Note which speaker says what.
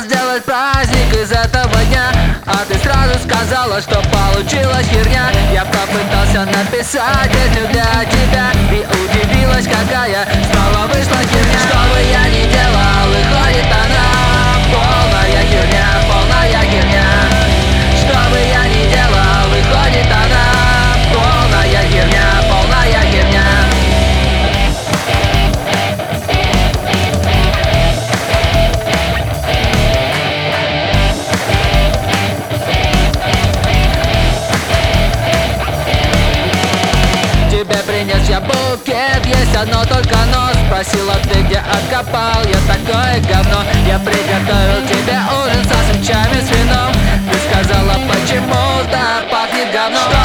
Speaker 1: сделать праздник из этого дня. А ты сразу сказала, что получилась херня. Я попытался написать песню для тебя И удивилась, какая Сгинешь, я букет Есть одно только нос. Спросила ты, где откопал. Я такое говно. Я приготовил тебе ужин со свечами с вином. Ты сказала, почему-то пахнет говном